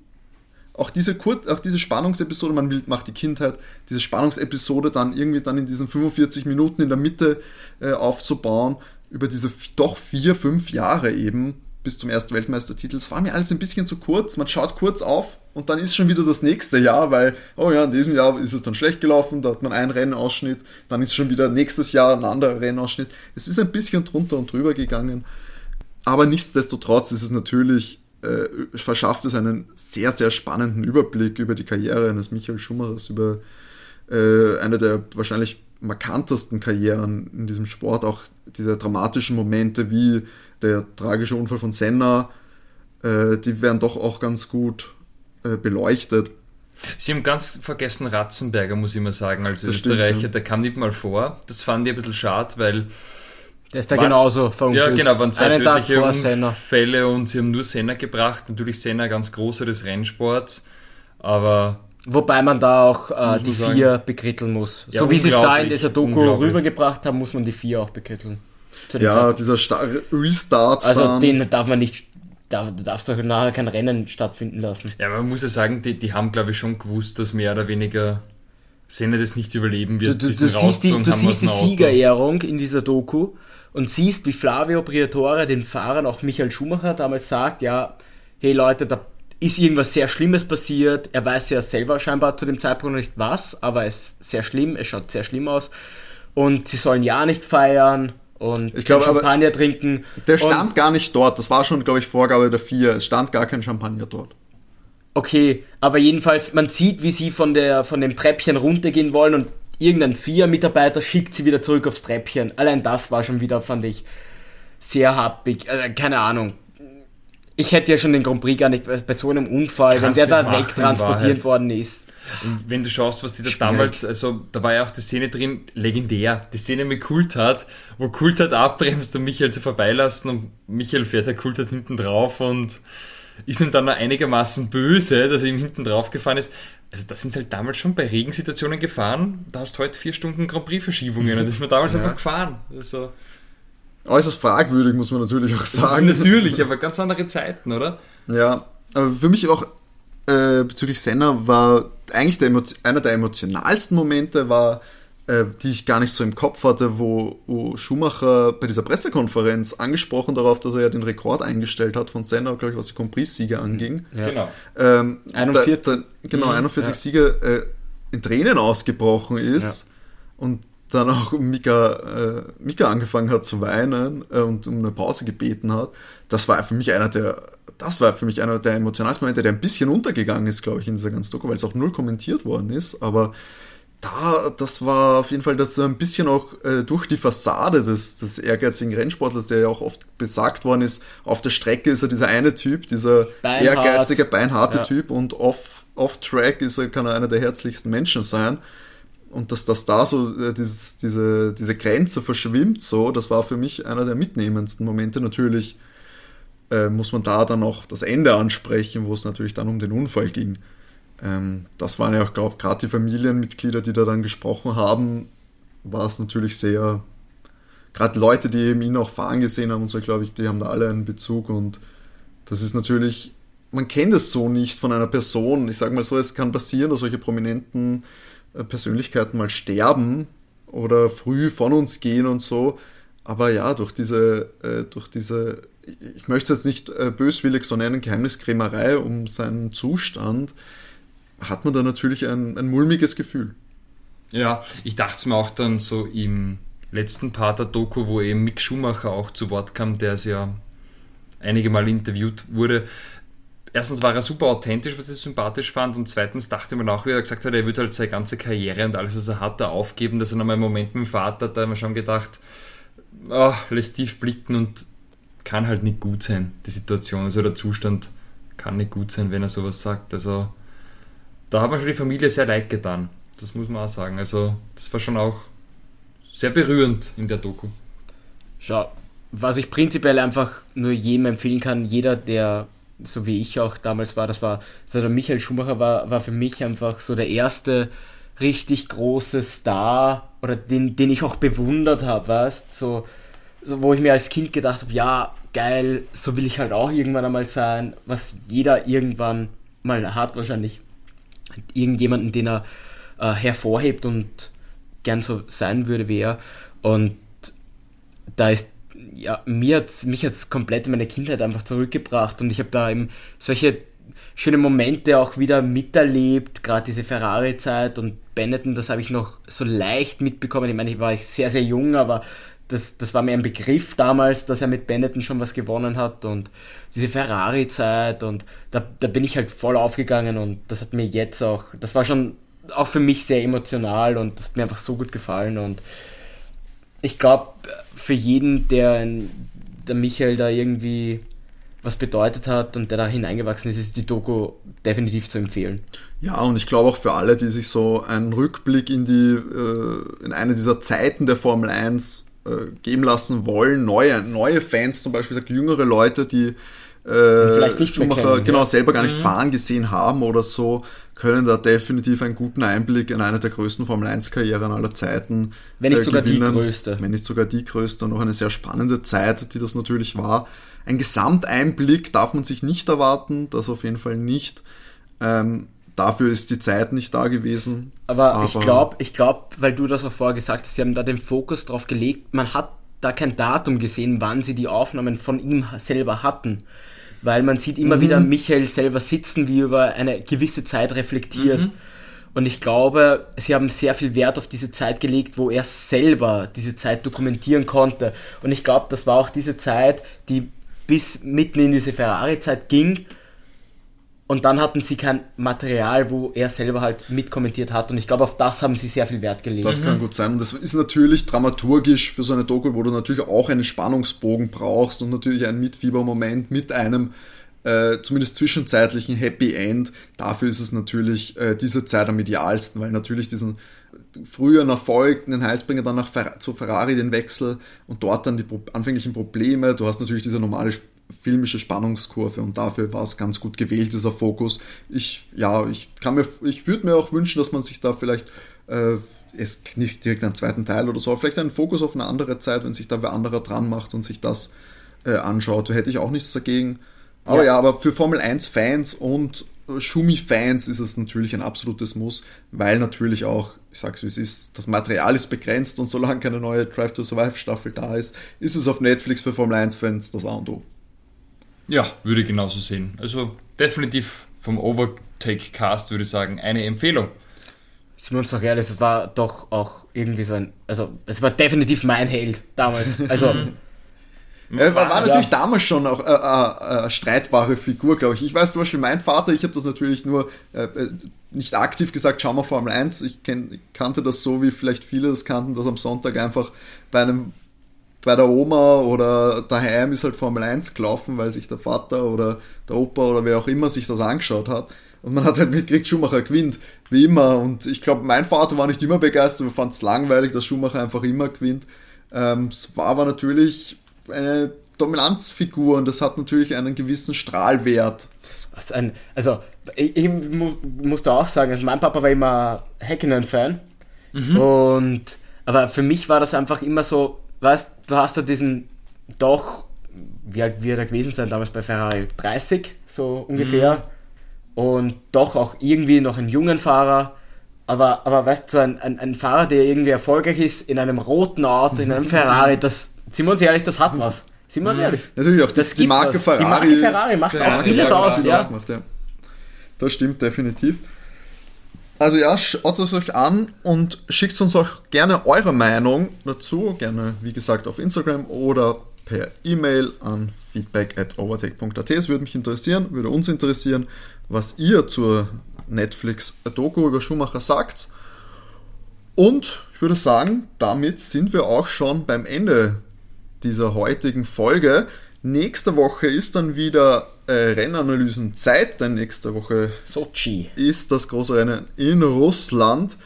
Auch diese, Kur auch diese Spannungsepisode, man will, macht die Kindheit, diese Spannungsepisode dann irgendwie dann in diesen 45 Minuten in der Mitte äh, aufzubauen, über diese doch vier, fünf Jahre eben, bis zum ersten Weltmeistertitel. Es war mir alles ein bisschen zu kurz. Man schaut kurz auf und dann ist schon wieder das nächste Jahr, weil, oh ja, in diesem Jahr ist es dann schlecht gelaufen, da hat man einen Rennausschnitt, dann ist schon wieder nächstes Jahr ein anderer Rennausschnitt. Es ist ein bisschen drunter und drüber gegangen. Aber nichtsdestotrotz ist es natürlich, äh, verschafft es einen sehr, sehr spannenden Überblick über die Karriere eines Michael Schumachers, über äh, eine der wahrscheinlich markantesten Karrieren in diesem Sport, auch diese dramatischen Momente wie der tragische Unfall von Senna, äh, die werden doch auch ganz gut äh, beleuchtet. Sie haben ganz vergessen Ratzenberger, muss ich mal sagen, als Das Österreicher. stimmt, ja. Der kam nicht mal vor. Das fand ich ein bisschen schade, weil Der ist da War- genauso Ja, verunglückt. genau, waren zwei Einen Tag tödliche vor Senna. Unfälle und sie haben nur Senna gebracht. Natürlich Senna ganz großer des Rennsports, aber Wobei man da auch äh, die sagen. vier bekritteln muss. Ja, so wie sie es da in dieser Doku rübergebracht haben, muss man die vier auch bekritteln. Ja, Zeitpunkt. dieser Sta Restart Also dann. den darf man nicht, da du darfst doch nachher kein Rennen stattfinden lassen. ja, man muss ja sagen, die, die haben, glaube ich, schon gewusst, dass mehr oder weniger Senna das nicht überleben Du, wird. du, du den siehst die, du siehst die. Siegerehrung in dieser Doku und siehst, wie Flavio Briatore den Fahrern, auch Michael Schumacher, damals sagt, ja, hey Leute, da ist irgendwas sehr Schlimmes passiert. Er weiß ja selber scheinbar zu dem Zeitpunkt noch nicht was, aber es ist sehr schlimm, es schaut sehr schlimm aus. Und sie sollen ja nicht feiern und Ich aber- Champagner trinken. Der stand gar nicht dort. Das war schon, glaube ich, Vorgabe der vier. Es stand gar kein Champagner dort. Okay, aber jedenfalls, man sieht, wie sie von, der, von dem Treppchen runtergehen wollen und irgendein Vier-Mitarbeiter schickt sie wieder zurück aufs Treppchen. Allein das war schon wieder, fand ich, sehr happig. Äh, keine Ahnung. Ich hätte ja schon den Grand Prix gar nicht bei, so einem Unfall, Kannst wenn der da wegtransportiert worden ist. Wenn du schaust, was die da Schwierig. damals, also da war ja auch die Szene drin, legendär. Die Szene mit Kultat, wo Kultat abbremst und Michael zu vorbeilassen und Michael fährt der Kultat hinten drauf und ist ihm dann noch einigermaßen böse, dass er ihm hinten drauf gefahren ist. Also das sind halt damals schon bei Regensituationen gefahren. Da hast du heute vier Stunden Grand Prix Verschiebungen und das ist mir damals einfach gefahren. Also, Äußerst fragwürdig, muss man natürlich auch sagen. (laughs) natürlich, aber ganz andere Zeiten, oder? Ja, aber für mich auch äh, bezüglich Senna war eigentlich der einer der emotionalsten Momente war, äh, die ich gar nicht so im Kopf hatte, wo, wo Schumacher bei dieser Pressekonferenz angesprochen darauf, dass er ja den Rekord eingestellt hat von Senna, glaube ich, was die Compris-Siege anging. Ja. Genau. Ähm, 41. Da, da, genau, Mhm, 41 ja. Siege äh, in Tränen ausgebrochen ist und dann auch Mika, äh, Mika angefangen hat zu weinen äh, und um eine Pause gebeten hat. Das war für mich einer der, das war für mich einer der emotionalsten Momente, der ein bisschen untergegangen ist, glaube ich, in dieser ganzen Doku, weil es auch null kommentiert worden ist, aber da, das war auf jeden Fall, dass er ein bisschen auch äh, durch die Fassade des, des ehrgeizigen Rennsportlers, der ja auch oft besagt worden ist, auf der Strecke ist er dieser eine Typ, dieser Beinhart. ehrgeizige, beinharte Ja. Typ und off, off-track ist er, kann er einer der herzlichsten Menschen sein. Und dass das da so äh, dieses, diese, diese Grenze verschwimmt, so, das war für mich einer der mitnehmendsten Momente. Natürlich äh, muss man da dann auch das Ende ansprechen, wo es natürlich dann um den Unfall ging. Ähm, das waren ja auch, glaube ich, gerade die Familienmitglieder, die da dann gesprochen haben, war es natürlich sehr, gerade Leute, die eben ihn auch fahren gesehen haben und so, glaube ich, die haben da alle einen Bezug und das ist natürlich, man kennt es so nicht von einer Person. Ich sage mal so, es kann passieren, dass solche prominenten Persönlichkeiten mal sterben oder früh von uns gehen und so. Aber ja, durch diese, äh, durch diese, ich möchte es jetzt nicht äh, böswillig so nennen, Geheimniskrämerei um seinen Zustand, hat man da natürlich ein, ein mulmiges Gefühl. Ja, ich dachte es mir auch dann so im letzten Part der Doku, wo eben Mick Schumacher auch zu Wort kam, der es ja einige Mal interviewt wurde. Erstens war er super authentisch, was ich sympathisch fand, und zweitens dachte man auch, wie er gesagt hat, er würde halt seine ganze Karriere und alles, was er hat, da aufgeben, dass er nochmal einen Moment mit dem Vater hat, da haben wir schon gedacht, oh, lässt tief blicken und kann halt nicht gut sein, die Situation, also der Zustand kann nicht gut sein, wenn er sowas sagt. Also da hat man schon die Familie sehr leid getan. Das muss man auch sagen. Also, das war schon auch sehr berührend in der Doku. Schau, was ich prinzipiell einfach nur jedem empfehlen kann, jeder, der so wie ich auch damals war, das war, so der Michael Schumacher war, war für mich einfach so der erste richtig große Star oder den, den ich auch bewundert habe, weißt so, so, wo ich mir als Kind gedacht habe, ja, geil, so will ich halt auch irgendwann einmal sein, was jeder irgendwann mal hat wahrscheinlich. Irgendjemanden, den er äh, hervorhebt und gern so sein würde wie er. Und da ist, ja, mir hat's, mich hat es komplett in meine Kindheit einfach zurückgebracht und ich habe da eben solche schöne Momente auch wieder miterlebt, gerade diese Ferrari-Zeit und Benetton, das habe ich noch so leicht mitbekommen. Ich meine, ich war sehr, sehr jung, aber das, das war mir ein Begriff damals, dass er mit Benetton schon was gewonnen hat und diese Ferrari-Zeit und da, da bin ich halt voll aufgegangen und das hat mir jetzt auch, das war schon auch für mich sehr emotional und das hat mir einfach so gut gefallen und ich glaube, für jeden, der der Michael da irgendwie was bedeutet hat und der da hineingewachsen ist, ist die Doku definitiv zu empfehlen. Ja, und ich glaube auch für alle, die sich so einen Rückblick in die, äh, in eine dieser Zeiten der Formel 1 äh, geben lassen wollen, neue, neue Fans zum Beispiel, jüngere Leute, die vielleicht nicht Schumacher kennen, genau ja. selber gar nicht fahren gesehen haben oder so, können da definitiv einen guten Einblick in eine der größten Formel 1 Karrieren aller Zeiten Wenn nicht äh, sogar die gewinnen. größte. Wenn nicht sogar die größte und auch eine sehr spannende Zeit, die das natürlich war. Ein Gesamteinblick darf man sich nicht erwarten, das auf jeden Fall nicht. Ähm, dafür ist die Zeit nicht da gewesen. Aber, ich glaube, ich glaub, weil du das auch vorher gesagt hast, sie haben da den Fokus drauf gelegt, man hat da kein Datum gesehen, wann sie die Aufnahmen von ihm selber hatten. Weil man sieht immer wieder Michael selber sitzen, wie er über eine gewisse Zeit reflektiert. Und ich glaube, sie haben sehr viel Wert auf diese Zeit gelegt, wo er selber diese Zeit dokumentieren konnte. Und ich glaube, das war auch diese Zeit, die bis mitten in diese Ferrari-Zeit ging. Und dann hatten sie kein Material, wo er selber halt mitkommentiert hat. Und ich glaube, auf das haben sie sehr viel Wert gelegt. Das kann gut sein. Und das ist natürlich dramaturgisch für so eine Doku, wo du natürlich auch einen Spannungsbogen brauchst und natürlich einen Mitfiebermoment mit einem äh, zumindest zwischenzeitlichen Happy End. Dafür ist es natürlich äh, diese Zeit am idealsten, weil natürlich diesen früheren Erfolg, den Heilsbringer dann nach Fer zu Ferrari den Wechsel und dort dann die pro anfänglichen Probleme. Du hast natürlich diese normale sp- filmische Spannungskurve und dafür war es ganz gut gewählt, dieser Fokus. Ich, ja, ich kann mir, ich würde mir auch wünschen, dass man sich da vielleicht äh, es nicht direkt einen zweiten Teil oder so, aber vielleicht einen Fokus auf eine andere Zeit, wenn sich da wer anderer dran macht und sich das äh, anschaut, hätte ich auch nichts dagegen. Aber ja, Ja. aber für Formel 1 Fans und äh, Schumi-Fans ist es natürlich ein absolutes Muss, weil natürlich auch, ich sag's wie es ist, das Material ist begrenzt und solange keine neue Drive to Survive Staffel da ist, ist es auf Netflix für Formel 1 Fans das A und O. Ja, würde ich genauso sehen. Also definitiv vom Overtake Cast würde ich sagen, eine Empfehlung. Sind wir uns doch ehrlich, es war doch auch irgendwie so ein, also es war definitiv mein Held damals. (laughs) Also Er war, war Ja. natürlich damals schon auch äh, äh, äh, streitbare Figur, glaube ich. Ich weiß zum Beispiel, mein Vater, ich habe das natürlich nur äh, äh, nicht aktiv gesagt, schau mal Formel 1. Ich kenn, kannte das so, wie vielleicht viele das kannten, dass am Sonntag einfach bei einem bei der Oma oder daheim ist halt Formel 1 gelaufen, weil sich der Vater oder der Opa oder wer auch immer sich das angeschaut hat. Und man hat halt mitgekriegt, Schumacher gewinnt, wie immer. Und ich glaube, mein Vater war nicht immer begeistert, wir fanden es langweilig, dass Schumacher einfach immer gewinnt. Ähm, es war aber natürlich eine Dominanzfigur und das hat natürlich einen gewissen Strahlwert. was ein, also ich, ich mu muss da auch sagen, also mein Papa war immer Häkkinen-Fan und aber für mich war das einfach immer so, weißt, du hast da diesen doch, wie alt wird er gewesen sein damals bei Ferrari? 30 so ungefähr und doch auch irgendwie noch einen jungen Fahrer. Aber, aber weißt du, so ein, ein, ein Fahrer, der irgendwie erfolgreich ist in einem roten Auto, in einem (laughs) Ferrari, das, sind wir uns ehrlich, das hat was. Sind wir uns ehrlich. Natürlich auch die, Das die gibt Marke was. Ferrari. Die Marke Ferrari macht Ferrari, auch vieles ja, aus. Ja. Macht, ja. das stimmt definitiv. Also ja, schaut es euch an und schickt uns auch gerne eure Meinung dazu. Gerne, wie gesagt, auf Instagram oder per E-Mail an feedback at overtake.at. Es würde mich interessieren, würde uns interessieren, was ihr zur Netflix-Doku über Schumacher sagt. Und ich würde sagen, damit sind wir auch schon beim Ende dieser heutigen Folge. Nächste Woche ist dann wieder äh, Rennanalysen-Zeit, denn nächste Woche Sochi. ist das große Rennen in Russland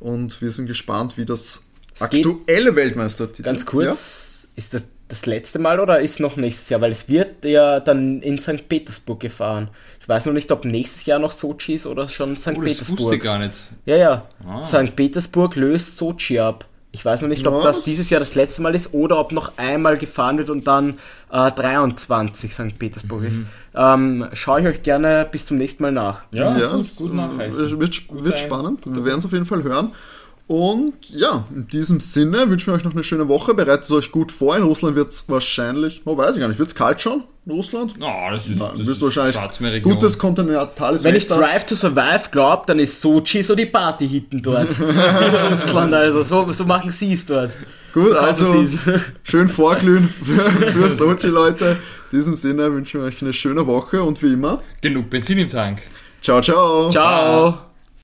und wir sind gespannt, wie das Es aktuelle Weltmeistertitel Ganz kurz, ist das das letzte Mal oder ist noch nächstes Jahr? Weil es wird ja dann in St. Petersburg gefahren. Ich weiß noch nicht, ob nächstes Jahr noch Sochi ist oder schon St. Oh, das wusste ich Petersburg. gar nicht. Ja, ja. Ah. St. Petersburg löst Sochi ab. Ich weiß noch nicht, ob Was? das dieses Jahr das letzte Mal ist oder ob noch einmal gefahren wird und dann äh, 23 St. Petersburg ist. Mhm. Ähm, schaue ich euch gerne bis zum nächsten Mal nach. Ja, Ja, gut, es, gut äh, nachreichen. Wird, wird Guter- spannend. Wir werden es auf jeden Fall hören. Und ja, in diesem Sinne wünschen wir euch noch eine schöne Woche. Bereitet es euch gut vor. In Russland wird es wahrscheinlich, oh, weiß ich gar nicht, wird es kalt schon in Russland? Oh, das ist, Ja, das ist wahrscheinlich gutes kontinentales Wenn ich Wetter. Drive to Survive glaube, dann ist Sochi so die Party-Hitten dort. In (laughs) (laughs) Russland, also so, so machen sie es dort. Gut, So also (laughs) schön vorglühen für, für Sochi, Leute. In diesem Sinne wünschen wir euch eine schöne Woche und wie immer, Genug Benzin im Tank. ciao, ciao. Ciao.